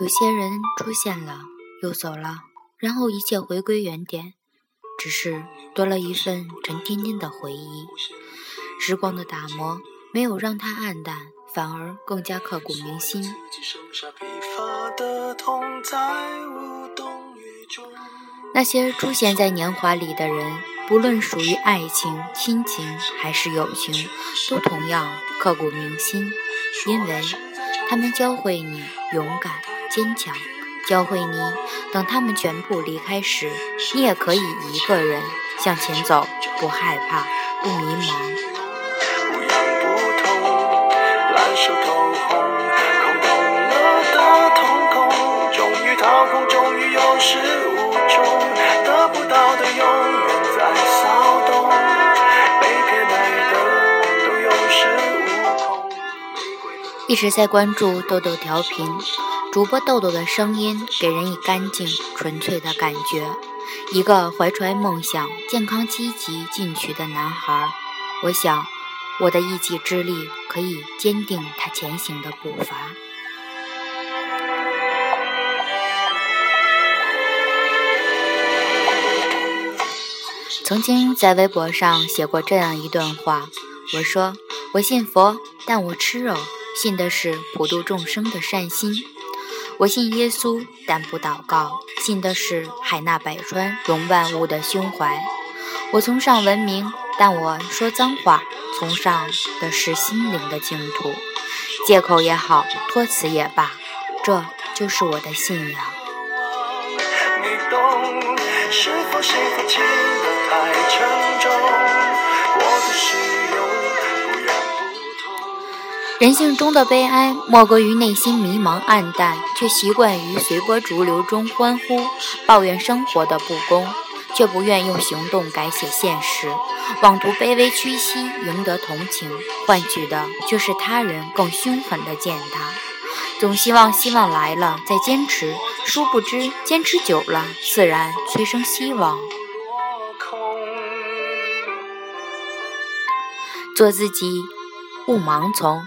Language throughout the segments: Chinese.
有些人出现了，又走了，然后一切回归原点，只是多了一份沉甸甸的回忆。时光的打磨没有让它暗淡，反而更加刻骨铭心。那些出现在年华里的人，不论属于爱情、亲情还是友情，都同样刻骨铭心，因为他们教会你勇敢。坚强，教会你，等他们全部离开时，你也可以一个人向前走，不害怕，不迷茫。一直在关注豆豆调频。主播豆豆的声音给人以干净纯粹的感觉，一个怀揣梦想、健康积极进取的男孩。我想，我的一己之力可以坚定他前行的步伐。曾经在微博上写过这样一段话，我说：“我信佛，但我吃肉，信的是普度众生的善心。”我信耶稣，但不祷告，信的是海纳百川、容万物的胸怀。我崇尚文明，但我说脏话，崇尚的是心灵的净土。借口也好，托词也罢，这就是我的信仰。是否幸福轻得太沉重？人性中的悲哀，莫过于内心迷茫暗淡，却习惯于随波逐流中欢呼，抱怨生活的不公，却不愿用行动改写现实，妄图卑微屈膝赢得同情，换取的却是他人更凶狠的践踏。总希望希望来了再坚持，殊不知坚持久了，自然催生希望。做自己，勿盲从。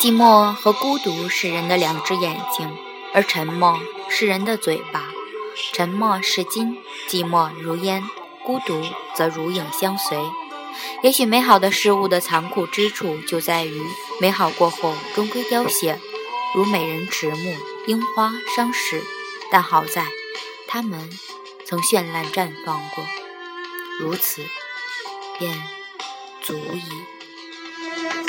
寂寞和孤独是人的两只眼睛，而沉默是人的嘴巴。沉默是金，寂寞如烟，孤独则如影相随。也许美好的事物的残酷之处就在于，美好过后终归凋谢，如美人迟暮，樱花伤逝。但好在，他们曾绚烂绽放过。如此，便所以。